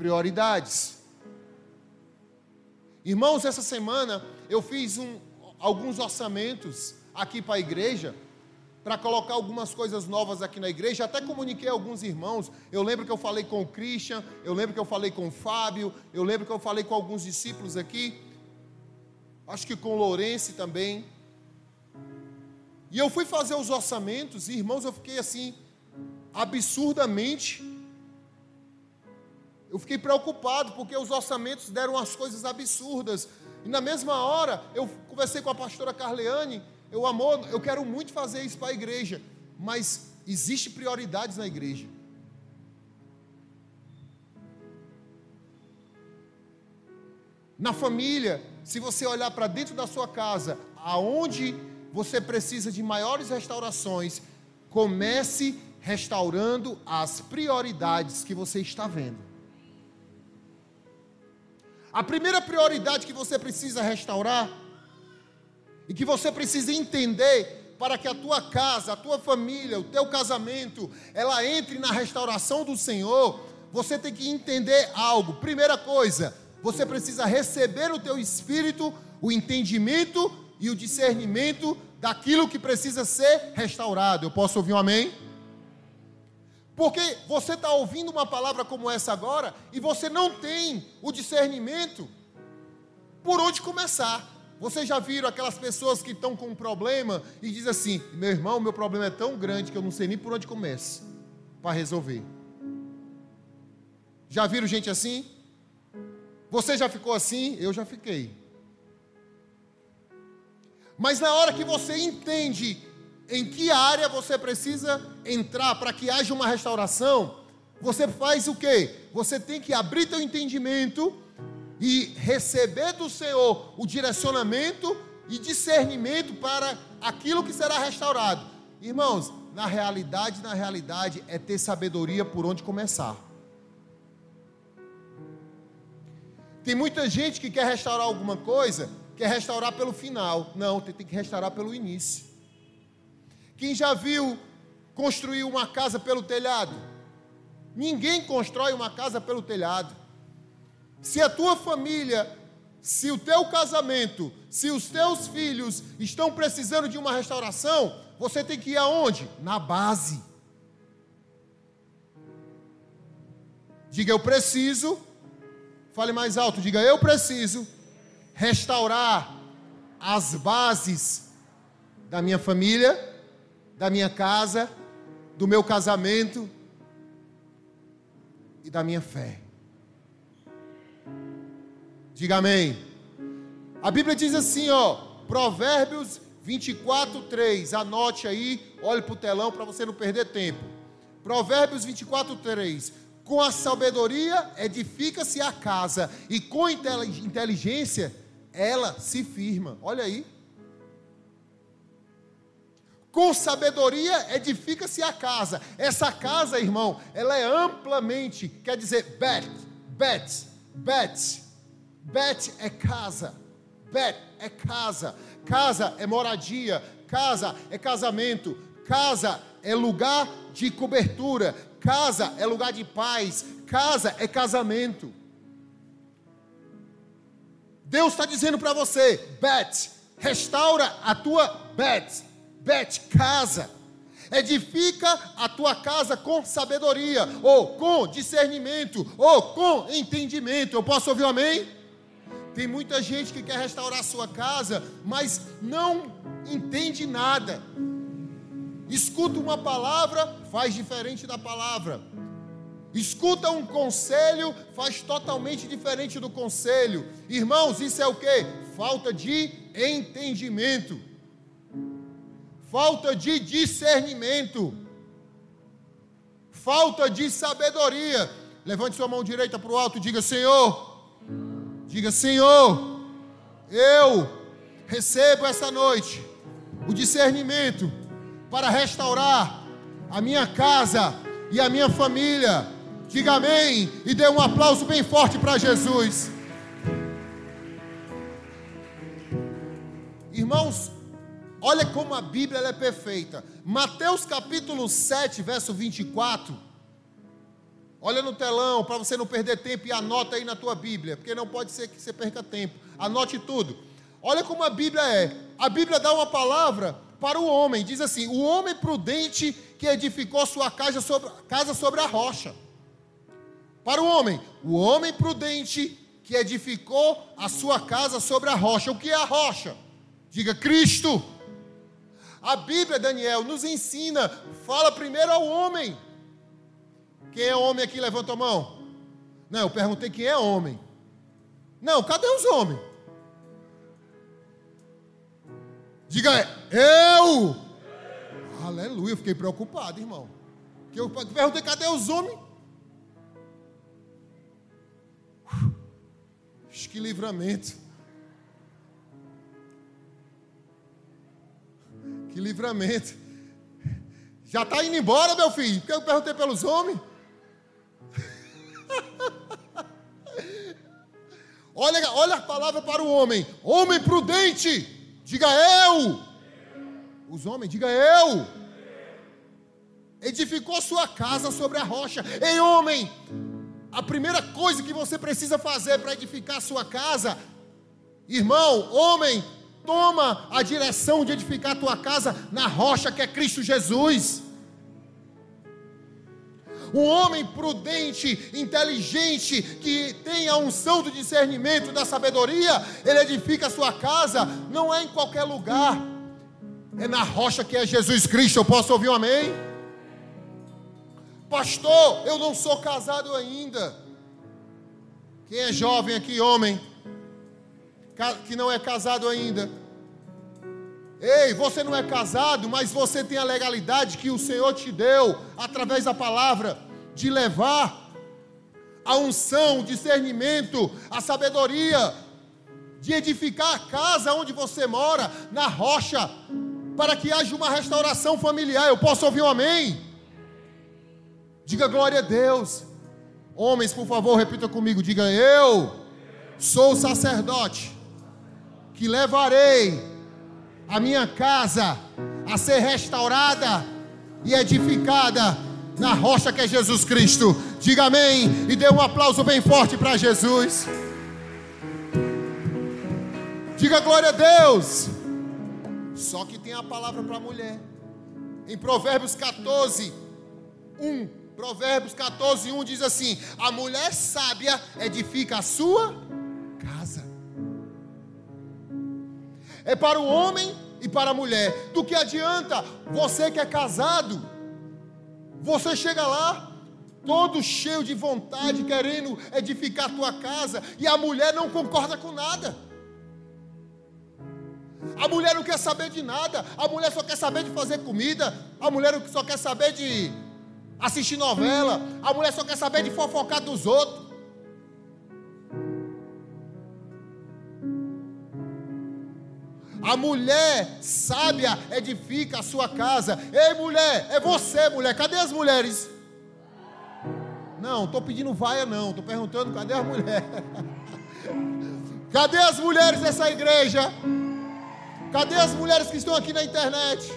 prioridades. Irmãos, essa semana eu fiz um, alguns orçamentos aqui para a igreja, para colocar algumas coisas novas aqui na igreja. Até comuniquei a alguns irmãos. Eu lembro que eu falei com o Christian, eu lembro que eu falei com o Fábio, eu lembro que eu falei com alguns discípulos aqui. Acho que com o Lourenço também. E eu fui fazer os orçamentos, e irmãos, eu fiquei assim, absurdamente. Eu fiquei preocupado, porque os orçamentos deram as coisas absurdas. E na mesma hora, eu conversei com a pastora Carleane, eu amor, eu quero muito fazer isso para a igreja, mas existe prioridades na igreja. Na família, se você olhar para dentro da sua casa, aonde você precisa de maiores restaurações, comece restaurando as prioridades que você está vendo. A primeira prioridade que você precisa restaurar e que você precisa entender para que a tua casa, a tua família, o teu casamento, ela entre na restauração do Senhor, você tem que entender algo. Primeira coisa, você precisa receber no teu espírito o entendimento e o discernimento daquilo que precisa ser restaurado. Eu posso ouvir um amém? Porque você está ouvindo uma palavra como essa agora e você não tem o discernimento por onde começar. Vocês já viram aquelas pessoas que estão com um problema e dizem assim: meu irmão, meu problema é tão grande que eu não sei nem por onde começa para resolver. Já viram gente assim? Você já ficou assim? Eu já fiquei. Mas na hora que você entende em que área você precisa entrar para que haja uma restauração, você faz o quê? Você tem que abrir teu entendimento e receber do Senhor o direcionamento e discernimento para aquilo que será restaurado. Irmãos, na realidade, na realidade é ter sabedoria por onde começar. Tem muita gente que quer restaurar alguma coisa quer restaurar pelo final. Não, tem que restaurar pelo início. Quem já viu construir uma casa pelo telhado? Ninguém constrói uma casa pelo telhado. Se a tua família, se o teu casamento, se os teus filhos estão precisando de uma restauração, você tem que ir aonde? Na base. Diga eu preciso. Fale mais alto, diga eu preciso restaurar as bases da minha família, da minha casa, do meu casamento e da minha fé. Diga amém. A Bíblia diz assim, ó, Provérbios 24, 3. Anote aí, olhe para o telão para você não perder tempo. Provérbios 24, 3. Com a sabedoria edifica-se a casa, e com inteligência ela se firma. Olha aí. Com sabedoria edifica-se a casa. Essa casa, irmão, ela é amplamente, quer dizer, bet, bet, bet. Bet é casa. Bet é casa. Casa é moradia. Casa é casamento. Casa é lugar de cobertura. Casa é lugar de paz. Casa é casamento. Deus está dizendo para você, Bet, restaura a tua Bet, Bet, casa. Edifica a tua casa com sabedoria, ou com discernimento, ou com entendimento. Eu posso ouvir um amém? Tem muita gente que quer restaurar a sua casa, mas não entende nada. Escuta uma palavra, faz diferente da palavra. Escuta um conselho, faz totalmente diferente do conselho. Irmãos, isso é o que? Falta de entendimento, falta de discernimento, falta de sabedoria. Levante sua mão direita para o alto e diga: Senhor, diga: Senhor, eu recebo essa noite o discernimento para restaurar a minha casa e a minha família Diga amém e dê um aplauso bem forte para Jesus. Irmãos, olha como a Bíblia é perfeita. Mateus capítulo 7, verso 24. Olha no telão para você não perder tempo e anota aí na tua Bíblia, porque não pode ser que você perca tempo. Anote tudo. Olha como a Bíblia é. A Bíblia dá uma palavra para o homem. Diz assim: o homem prudente que edificou sua casa sobre, casa sobre a rocha. Para o homem, o homem prudente que edificou a sua casa sobre a rocha. O que é a rocha? Diga Cristo. A Bíblia, Daniel, nos ensina, fala primeiro ao homem. Quem é homem aqui? Levanta a mão. Não, eu perguntei quem é homem. Não, cadê os homens? Diga eu. Aleluia, eu fiquei preocupado, irmão. Que eu perguntei cadê os homens? Que livramento. Que livramento. Já está indo embora, meu filho? Porque eu perguntei pelos homens. olha, olha a palavra para o homem. Homem prudente. Diga eu. Os homens, diga eu. Edificou sua casa sobre a rocha. Ei, homem, a primeira coisa que você precisa fazer para edificar sua casa, irmão, homem, toma a direção de edificar tua casa na rocha que é Cristo Jesus. Um homem prudente, inteligente, que tem a unção do discernimento, da sabedoria, ele edifica a sua casa, não é em qualquer lugar, é na rocha que é Jesus Cristo. Eu posso ouvir um amém? Pastor, eu não sou casado ainda. Quem é jovem aqui, homem, que não é casado ainda? Ei, você não é casado, mas você tem a legalidade que o Senhor te deu através da palavra de levar a unção, o discernimento, a sabedoria de edificar a casa onde você mora, na rocha, para que haja uma restauração familiar. Eu posso ouvir um amém? Diga glória a Deus. Homens, por favor, repita comigo. Diga: Eu sou sacerdote que levarei a minha casa a ser restaurada e edificada na rocha que é Jesus Cristo. Diga amém e dê um aplauso bem forte para Jesus. Diga glória a Deus. Só que tem a palavra para a mulher. Em Provérbios 14, 1. Provérbios 14, 1 diz assim: A mulher sábia edifica a sua é para o homem e para a mulher. Do que adianta você que é casado, você chega lá, todo cheio de vontade, querendo edificar a tua casa, e a mulher não concorda com nada. A mulher não quer saber de nada, a mulher só quer saber de fazer comida, a mulher só quer saber de assistir novela, a mulher só quer saber de fofocar dos outros. A mulher sábia edifica a sua casa. Ei, mulher, é você, mulher. Cadê as mulheres? Não, estou pedindo vaia, não. Estou perguntando cadê as mulheres. Cadê as mulheres dessa igreja? Cadê as mulheres que estão aqui na internet?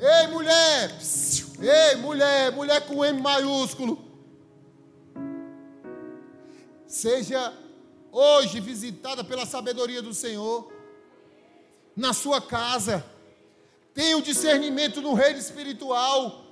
Ei, mulher! Ei, mulher! Mulher com M maiúsculo. Seja hoje visitada pela sabedoria do Senhor, na sua casa, tenha o discernimento no reino espiritual.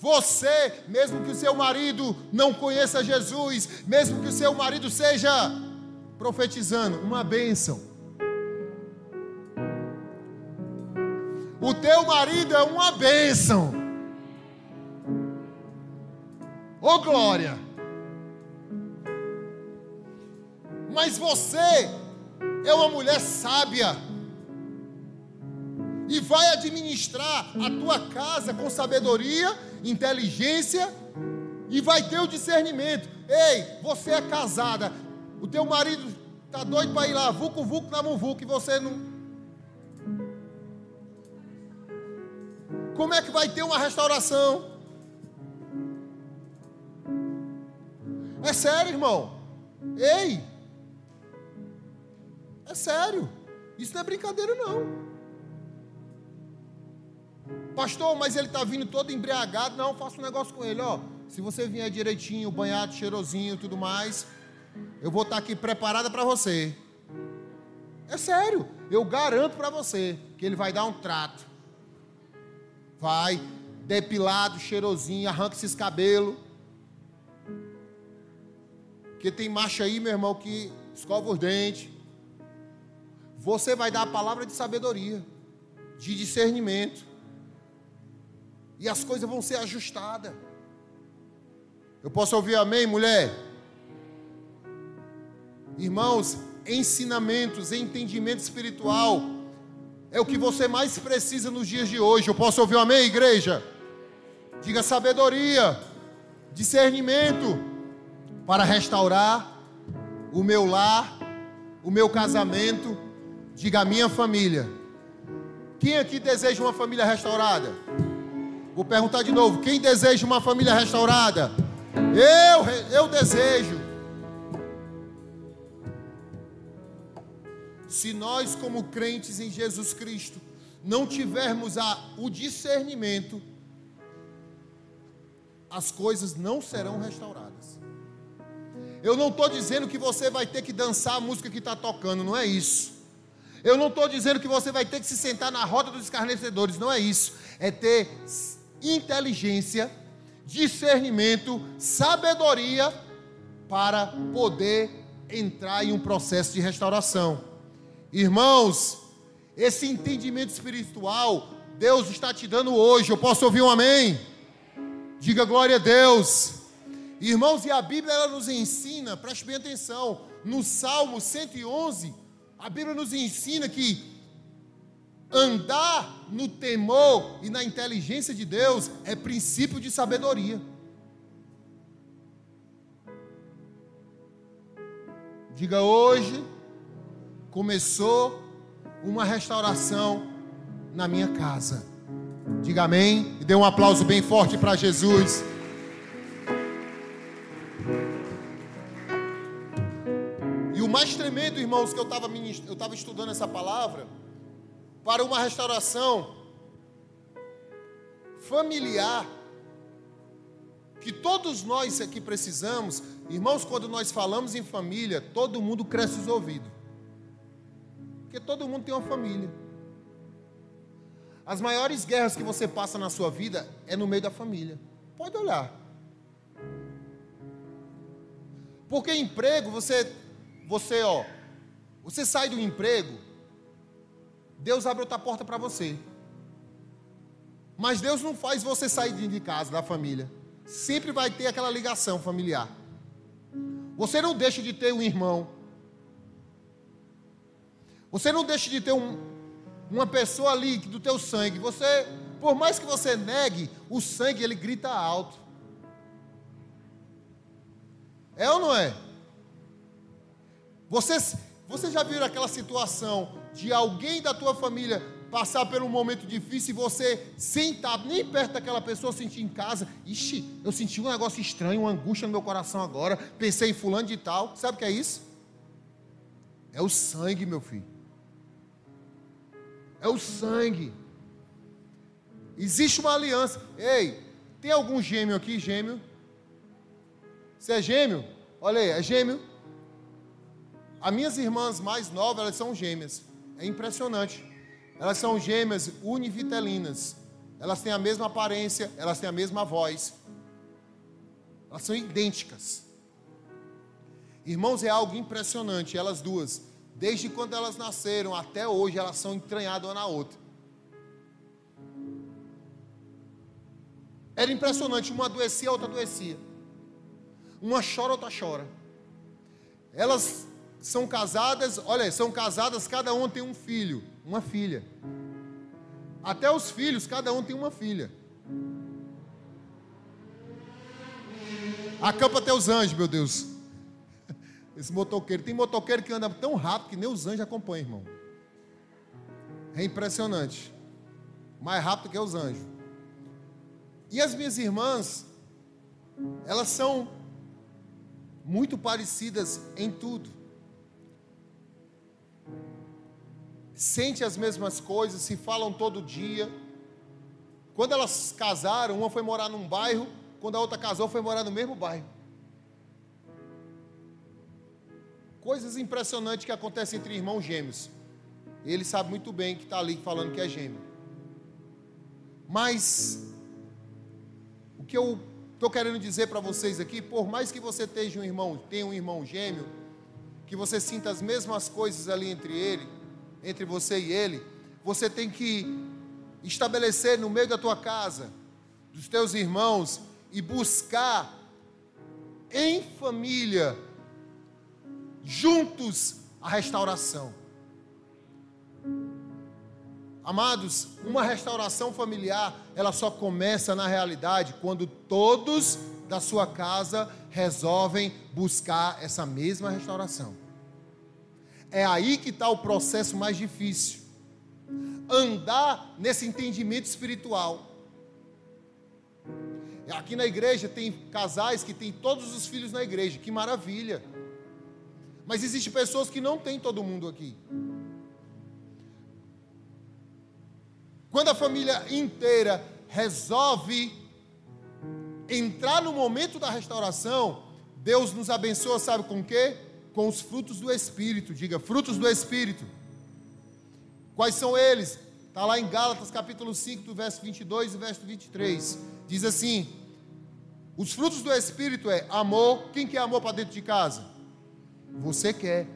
Você, mesmo que o seu marido não conheça Jesus, mesmo que o seu marido seja profetizando, uma bênção. O teu marido é uma bênção. Ô oh, glória! Mas você é uma mulher sábia e vai administrar a tua casa com sabedoria, inteligência e vai ter o discernimento. Ei, você é casada, o teu marido está doido para ir lá, vucu vucu na muvuca, e você não. Como é que vai ter uma restauração? É sério, irmão. Ei, é sério. Isso não é brincadeira, não. Pastor, mas ele está vindo todo embriagado. Não, faça um negócio com ele, ó. se você vier direitinho, banhado, cheirosinho, tudo mais, eu vou estar aqui preparada para você. É sério, eu garanto para você que ele vai dar um trato. Vai, depilado, cheirosinho, arranca esses cabelos. Porque tem macho aí, meu irmão, que escova os dentes. Você vai dar a palavra de sabedoria, de discernimento. E as coisas vão ser ajustadas. Eu posso ouvir amém, mulher? Irmãos, ensinamentos, entendimento espiritual é o que você mais precisa nos dias de hoje. Eu posso ouvir amém, igreja? Diga sabedoria, discernimento para restaurar o meu lar, o meu casamento, diga a minha família. Quem aqui deseja uma família restaurada? Vou perguntar de novo: quem deseja uma família restaurada? Eu, eu desejo. Se nós, como crentes em Jesus Cristo, não tivermos a, o discernimento, as coisas não serão restauradas. Eu não estou dizendo que você vai ter que dançar a música que está tocando, não é isso. Eu não estou dizendo que você vai ter que se sentar na roda dos escarnecedores, não é isso. É ter inteligência discernimento, sabedoria para poder entrar em um processo de restauração. Irmãos, esse entendimento espiritual, Deus está te dando hoje. Eu posso ouvir um amém? Diga glória a Deus. Irmãos, e a Bíblia ela nos ensina, preste bem atenção, no Salmo 111, a Bíblia nos ensina que Andar no temor e na inteligência de Deus é princípio de sabedoria. Diga hoje, começou uma restauração na minha casa. Diga amém e dê um aplauso bem forte para Jesus. Irmãos, que eu estava estudando essa palavra para uma restauração familiar que todos nós aqui precisamos. Irmãos, quando nós falamos em família, todo mundo cresce os ouvidos. Porque todo mundo tem uma família. As maiores guerras que você passa na sua vida é no meio da família. Pode olhar. Porque emprego, você, você, ó, você sai do emprego, Deus abre outra porta para você. Mas Deus não faz você sair de casa, da família. Sempre vai ter aquela ligação familiar. Você não deixa de ter um irmão. Você não deixa de ter um, uma pessoa ali do teu sangue. Você, por mais que você negue, o sangue ele grita alto. É ou não é? Você, você já viu aquela situação de alguém da tua família passar por um momento difícil e você sentar nem perto daquela pessoa, sentir em casa, ixi, eu senti um negócio estranho, uma angústia no meu coração agora, pensei em fulano de tal, sabe o que é isso? É o sangue, meu filho. É o sangue. Existe uma aliança. Ei, tem algum gêmeo aqui, gêmeo? Você é gêmeo? Olha aí, é gêmeo. As minhas irmãs mais novas, elas são gêmeas. É impressionante. Elas são gêmeas univitelinas. Elas têm a mesma aparência, elas têm a mesma voz. Elas são idênticas. Irmãos, é algo impressionante, elas duas. Desde quando elas nasceram até hoje, elas são entranhadas uma na outra. Era impressionante, uma adoecia, a outra adoecia. Uma chora, outra chora. Elas são casadas, olha, são casadas, cada um tem um filho, uma filha. Até os filhos, cada um tem uma filha. Acampa até os anjos, meu Deus. Esse motoqueiro, tem motoqueiro que anda tão rápido que nem os anjos acompanham, irmão. É impressionante. Mais rápido que os anjos. E as minhas irmãs, elas são muito parecidas em tudo. Sente as mesmas coisas, se falam todo dia. Quando elas casaram, uma foi morar num bairro quando a outra casou, foi morar no mesmo bairro. Coisas impressionantes que acontecem entre irmãos gêmeos. Ele sabe muito bem que está ali falando que é gêmeo. Mas o que eu estou querendo dizer para vocês aqui, por mais que você tenha um irmão, tenha um irmão gêmeo, que você sinta as mesmas coisas ali entre ele, entre você e ele, você tem que estabelecer no meio da tua casa, dos teus irmãos e buscar em família juntos a restauração. Amados, uma restauração familiar, ela só começa na realidade quando todos da sua casa resolvem buscar essa mesma restauração. É aí que está o processo mais difícil. Andar nesse entendimento espiritual. Aqui na igreja tem casais que têm todos os filhos na igreja, que maravilha. Mas existem pessoas que não têm todo mundo aqui. Quando a família inteira resolve entrar no momento da restauração, Deus nos abençoa, sabe com o quê? Com os frutos do Espírito. Diga, frutos do Espírito. Quais são eles? Está lá em Gálatas capítulo 5, do verso 22 e verso 23. Diz assim: Os frutos do Espírito é amor. Quem quer amor para dentro de casa? Você quer.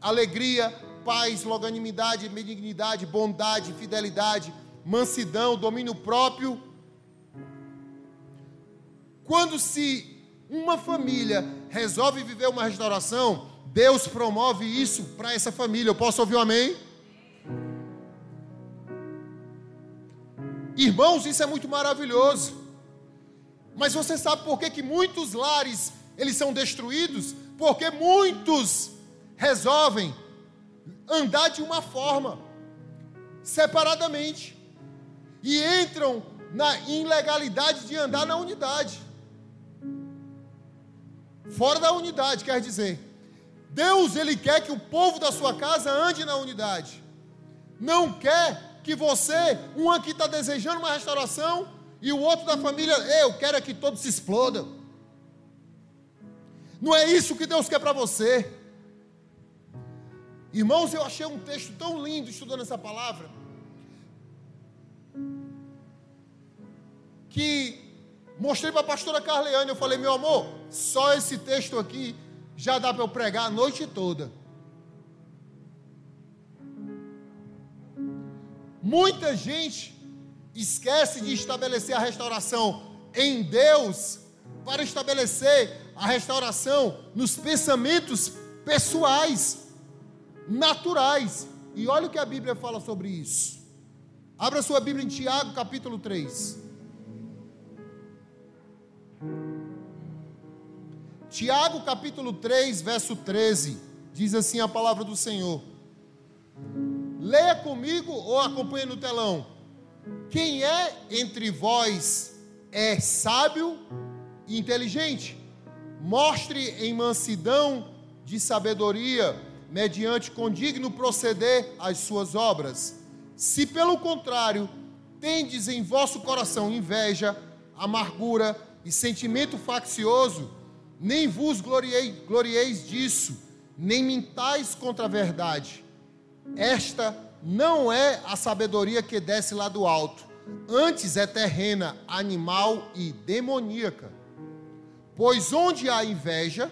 Alegria, paz, longanimidade, benignidade, bondade, fidelidade, mansidão, domínio próprio. Quando se uma família resolve viver uma restauração, Deus promove isso para essa família. Eu posso ouvir um amém? Irmãos, isso é muito maravilhoso. Mas você sabe por que, que muitos lares eles são destruídos? porque muitos resolvem andar de uma forma, separadamente, e entram na ilegalidade de andar na unidade. Fora da unidade, quer dizer, Deus ele quer que o povo da sua casa ande na unidade. Não quer que você, um aqui está desejando uma restauração e o outro da família, eu quero é que todos se explodam. Não é isso que Deus quer para você. Irmãos, eu achei um texto tão lindo estudando essa palavra. Que mostrei para a pastora Carleane. Eu falei, meu amor, só esse texto aqui já dá para eu pregar a noite toda. Muita gente esquece de estabelecer a restauração em Deus para estabelecer a restauração nos pensamentos pessoais, naturais. E olha o que a Bíblia fala sobre isso. Abra sua Bíblia em Tiago, capítulo 3. Tiago, capítulo 3, verso 13. Diz assim a palavra do Senhor. Leia comigo ou acompanhe no telão. Quem é entre vós é sábio e inteligente? mostre em mansidão de sabedoria, mediante condigno proceder as suas obras. Se pelo contrário, tendes em vosso coração inveja, amargura e sentimento faccioso, nem vos glorieis, glorieis disso, nem mintais contra a verdade. Esta não é a sabedoria que desce lá do alto, antes é terrena, animal e demoníaca. Pois onde há inveja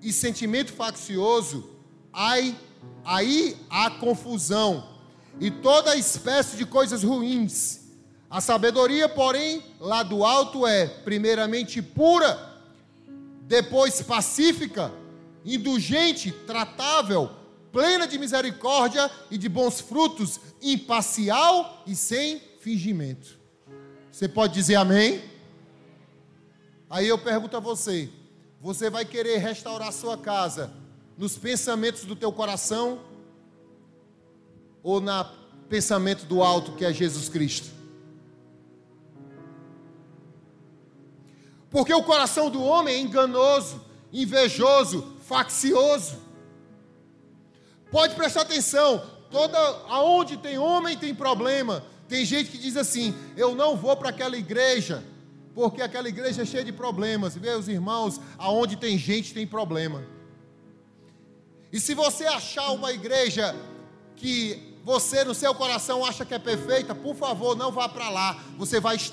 e sentimento faccioso, aí, aí há confusão e toda espécie de coisas ruins. A sabedoria, porém, lá do alto é, primeiramente, pura, depois pacífica, indulgente, tratável, plena de misericórdia e de bons frutos, imparcial e sem fingimento. Você pode dizer amém? Aí eu pergunto a você: você vai querer restaurar sua casa nos pensamentos do teu coração ou no pensamento do alto que é Jesus Cristo? Porque o coração do homem é enganoso, invejoso, faccioso. Pode prestar atenção, toda aonde tem homem tem problema. Tem gente que diz assim: "Eu não vou para aquela igreja porque aquela igreja é cheia de problemas. Meus irmãos, aonde tem gente tem problema. E se você achar uma igreja que você no seu coração acha que é perfeita, por favor, não vá para lá. Você vai estragar